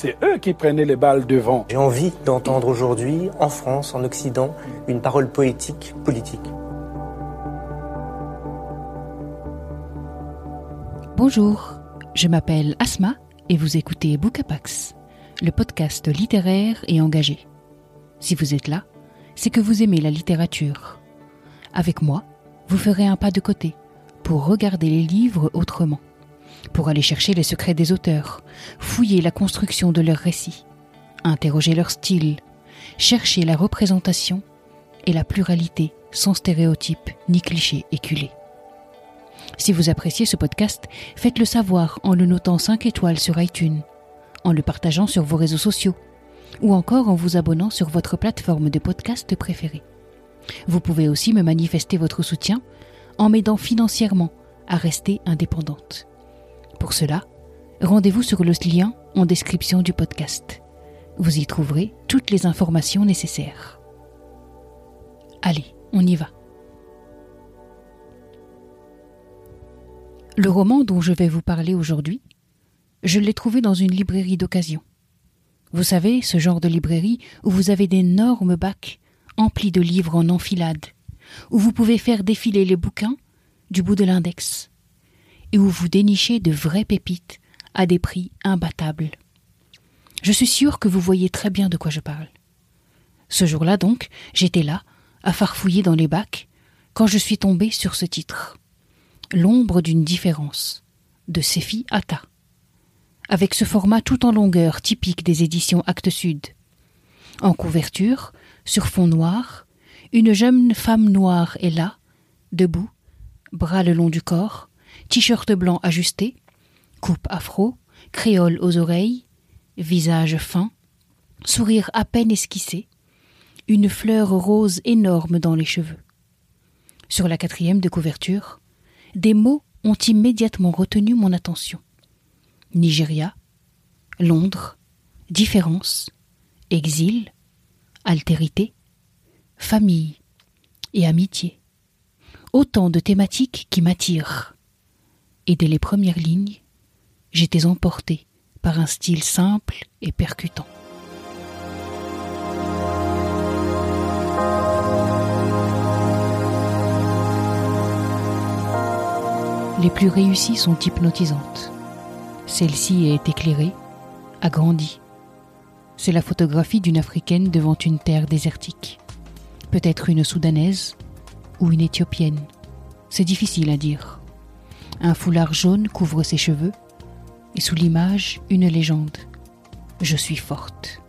c'est eux qui prenaient les balles devant. J'ai envie d'entendre aujourd'hui, en France, en Occident, une parole poétique, politique. Bonjour, je m'appelle Asma et vous écoutez Bookapax, le podcast littéraire et engagé. Si vous êtes là, c'est que vous aimez la littérature. Avec moi, vous ferez un pas de côté pour regarder les livres autrement, pour aller chercher les secrets des auteurs, fouiller la construction de leurs récits, interroger leur style, chercher la représentation et la pluralité sans stéréotypes ni clichés éculés. Si vous appréciez ce podcast, faites-le savoir en le notant 5 étoiles sur iTunes, en le partageant sur vos réseaux sociaux, ou encore en vous abonnant sur votre plateforme de podcast préférée. Vous pouvez aussi me manifester votre soutien en m'aidant financièrement à rester indépendante. Pour cela, rendez-vous sur le lien en description du podcast. Vous y trouverez toutes les informations nécessaires. Allez, on y va. Le roman dont je vais vous parler aujourd'hui, je l'ai trouvé dans une librairie d'occasion. Vous savez, ce genre de librairie où vous avez d'énormes bacs emplis de livres en enfilade, où vous pouvez faire défiler les bouquins du bout de l'index, et où vous dénichez de vraies pépites à des prix imbattables. Je suis sûre que vous voyez très bien de quoi je parle. Ce jour-là donc, j'étais là, à farfouiller dans les bacs, quand je suis tombée sur ce titre. L'ombre d'une différence de Sefi Atta. Avec ce format tout en longueur typique des éditions Actes Sud. En couverture, sur fond noir, une jeune femme noire est là, debout, bras le long du corps, t-shirt blanc ajusté, coupe afro, créole aux oreilles, visage fin, sourire à peine esquissé, une fleur rose énorme dans les cheveux. Sur la quatrième de couverture, des mots ont immédiatement retenu mon attention. Nigeria, Londres, différence, exil, altérité, famille et amitié. Autant de thématiques qui m'attirent. Et dès les premières lignes, j'étais emporté par un style simple et percutant. Les plus réussies sont hypnotisantes. Celle-ci est éclairée, agrandie. C'est la photographie d'une Africaine devant une terre désertique. Peut-être une Soudanaise ou une Éthiopienne. C'est difficile à dire. Un foulard jaune couvre ses cheveux et sous l'image, une légende. Je suis forte.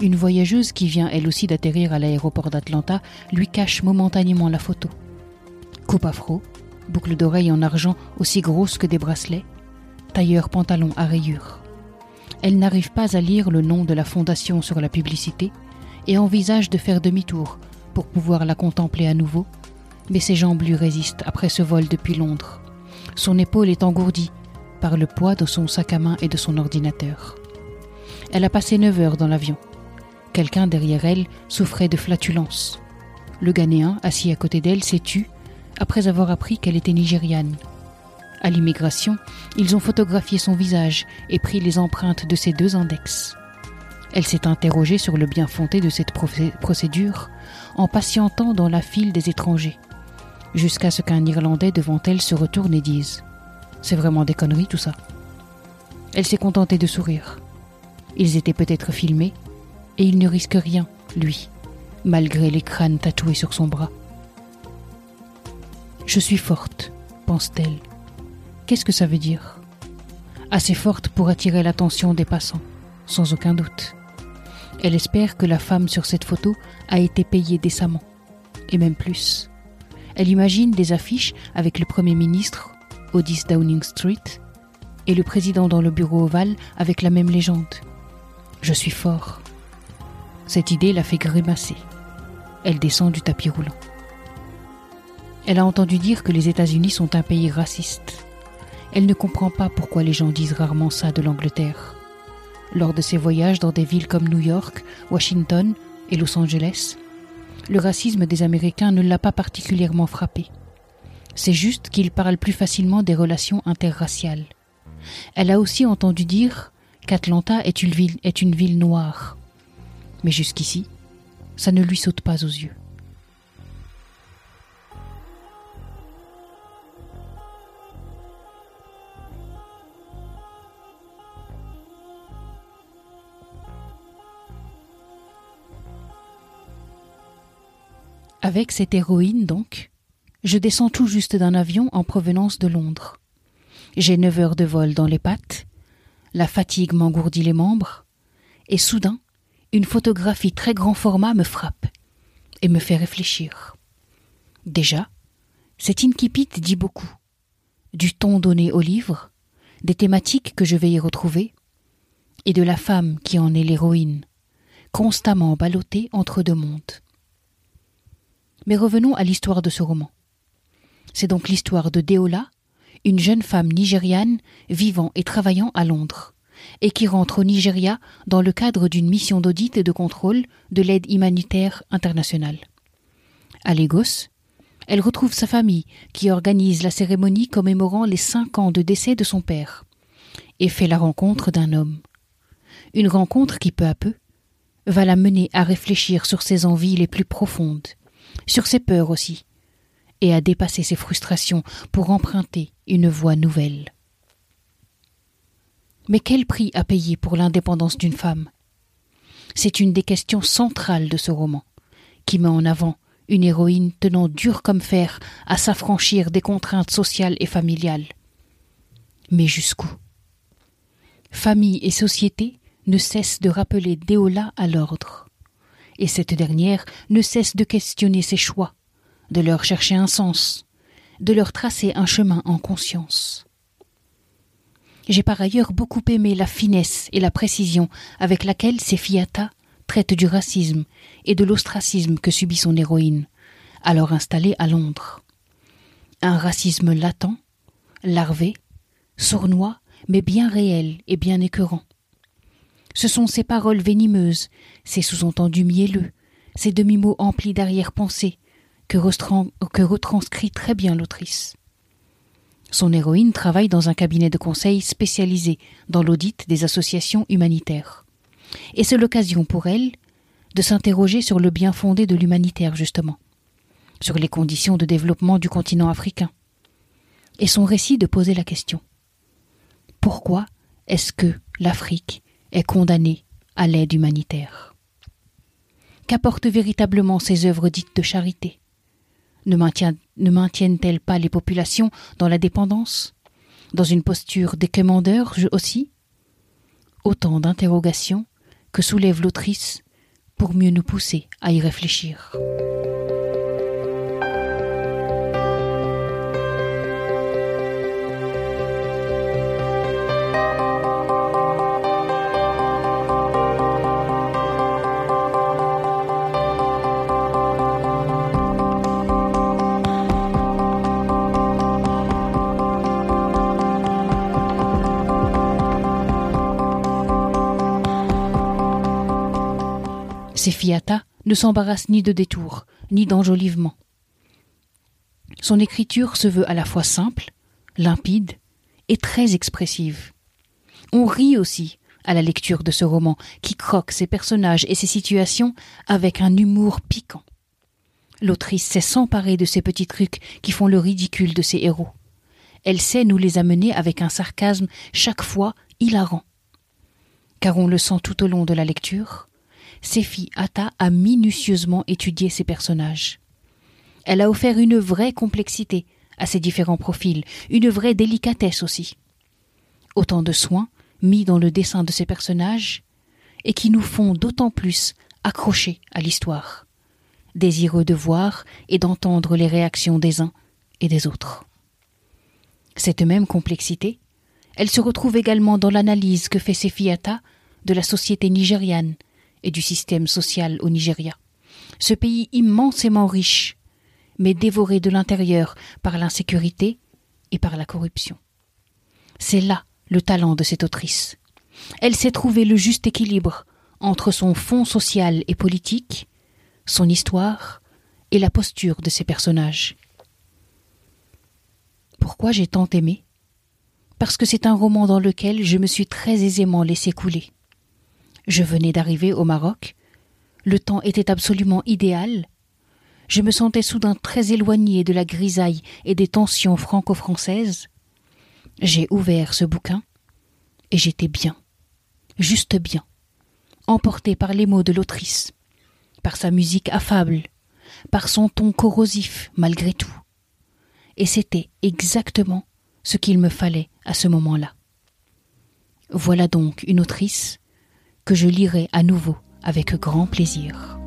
Une voyageuse qui vient elle aussi d'atterrir à l'aéroport d'Atlanta lui cache momentanément la photo. Coupe afro, boucle d'oreilles en argent aussi grosses que des bracelets, tailleur pantalon à rayures. Elle n'arrive pas à lire le nom de la fondation sur la publicité et envisage de faire demi-tour pour pouvoir la contempler à nouveau, mais ses jambes lui résistent après ce vol depuis Londres. Son épaule est engourdie par le poids de son sac à main et de son ordinateur. Elle a passé neuf heures dans l'avion. Quelqu'un derrière elle souffrait de flatulence. Le Ghanéen, assis à côté d'elle, s'est tu après avoir appris qu'elle était nigériane. À l'immigration, ils ont photographié son visage et pris les empreintes de ses deux index. Elle s'est interrogée sur le bien fondé de cette procédure en patientant dans la file des étrangers, jusqu'à ce qu'un Irlandais devant elle se retourne et dise C'est vraiment des conneries tout ça. Elle s'est contentée de sourire. Ils étaient peut-être filmés, et il ne risque rien, lui, malgré les crânes tatoués sur son bras. Je suis forte, pense-t-elle. Qu'est-ce que ça veut dire? Assez forte pour attirer l'attention des passants, sans aucun doute. Elle espère que la femme sur cette photo a été payée décemment, et même plus. Elle imagine des affiches avec le Premier ministre au 10 Downing Street et le président dans le bureau ovale avec la même légende. Je suis fort. Cette idée la fait grimacer. Elle descend du tapis roulant. Elle a entendu dire que les États-Unis sont un pays raciste. Elle ne comprend pas pourquoi les gens disent rarement ça de l'Angleterre. Lors de ses voyages dans des villes comme New York, Washington et Los Angeles, le racisme des Américains ne l'a pas particulièrement frappé. C'est juste qu'ils parlent plus facilement des relations interraciales. Elle a aussi entendu dire qu'Atlanta est est une ville noire. Mais jusqu'ici, ça ne lui saute pas aux yeux. Avec cette héroïne, donc, je descends tout juste d'un avion en provenance de Londres. J'ai neuf heures de vol dans les pattes, la fatigue m'engourdit les membres, et soudain, une photographie très grand format me frappe et me fait réfléchir. Déjà, cet incipit dit beaucoup. Du ton donné au livre, des thématiques que je vais y retrouver, et de la femme qui en est l'héroïne, constamment ballottée entre deux mondes. Mais revenons à l'histoire de ce roman. C'est donc l'histoire de Deola, une jeune femme nigériane vivant et travaillant à Londres, et qui rentre au Nigeria dans le cadre d'une mission d'audit et de contrôle de l'aide humanitaire internationale. À Lagos, elle retrouve sa famille qui organise la cérémonie commémorant les cinq ans de décès de son père, et fait la rencontre d'un homme. Une rencontre qui peu à peu va la mener à réfléchir sur ses envies les plus profondes, sur ses peurs aussi, et à dépasser ses frustrations pour emprunter une voie nouvelle. Mais quel prix à payer pour l'indépendance d'une femme? C'est une des questions centrales de ce roman, qui met en avant une héroïne tenant dur comme fer à s'affranchir des contraintes sociales et familiales. Mais jusqu'où? Famille et société ne cessent de rappeler Déola à l'ordre et cette dernière ne cesse de questionner ses choix, de leur chercher un sens, de leur tracer un chemin en conscience. J'ai par ailleurs beaucoup aimé la finesse et la précision avec laquelle Sefiata traite du racisme et de l'ostracisme que subit son héroïne, alors installée à Londres. Un racisme latent, larvé, sournois, mais bien réel et bien écœurant. Ce sont ces paroles venimeuses, ces sous-entendus mielleux, ces demi-mots emplis d'arrière-pensée, que, que retranscrit très bien l'autrice. Son héroïne travaille dans un cabinet de conseil spécialisé dans l'audit des associations humanitaires. Et c'est l'occasion pour elle de s'interroger sur le bien fondé de l'humanitaire, justement, sur les conditions de développement du continent africain. Et son récit de poser la question. Pourquoi est-ce que l'Afrique est condamnée à l'aide humanitaire. Qu'apportent véritablement ces œuvres dites de charité? Ne, maintiennent-elles pas les populations dans la dépendance? Dans une posture d'équemandeur aussi? Autant d'interrogations que soulève l'autrice pour mieux nous pousser à y réfléchir. Fiata ne s'embarrasse ni de détours, ni d'enjolivements. Son écriture se veut à la fois simple, limpide et très expressive. On rit aussi à la lecture de ce roman qui croque ses personnages et ses situations avec un humour piquant. L'autrice sait s'emparer de ces petits trucs qui font le ridicule de ses héros. Elle sait nous les amener avec un sarcasme chaque fois hilarant. Car on le sent tout au long de la lecture, Sefi Atta a minutieusement étudié ses personnages. Elle a offert une vraie complexité à ces différents profils, une vraie délicatesse aussi. Autant de soins mis dans le dessin de ces personnages et qui nous font d'autant plus accrocher à l'histoire, désireux de voir et d'entendre les réactions des uns et des autres. Cette même complexité, elle se retrouve également dans l'analyse que fait Sefi Atta de la société nigériane et du système social au Nigeria. Ce pays immensément riche, mais dévoré de l'intérieur par l'insécurité et par la corruption. C'est là le talent de cette autrice. Elle sait trouver le juste équilibre entre son fond social et politique, son histoire et la posture de ses personnages. Pourquoi j'ai tant aimé? Parce que c'est un roman dans lequel je me suis très aisément laissé couler. Je venais d'arriver au Maroc, le temps était absolument idéal, je me sentais soudain très éloigné de la grisaille et des tensions franco-françaises. J'ai ouvert ce bouquin et j'étais bien, juste bien, emporté par les mots de l'autrice, par sa musique affable, par son ton corrosif malgré tout. Et c'était exactement ce qu'il me fallait à ce moment-là. Voilà donc une autrice que je lirai à nouveau avec grand plaisir.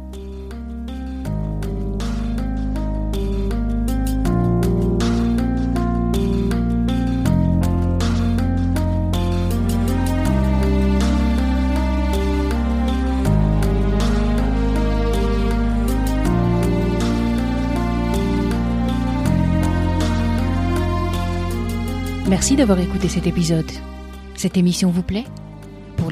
Merci d'avoir écouté cet épisode. Cette émission vous plaît?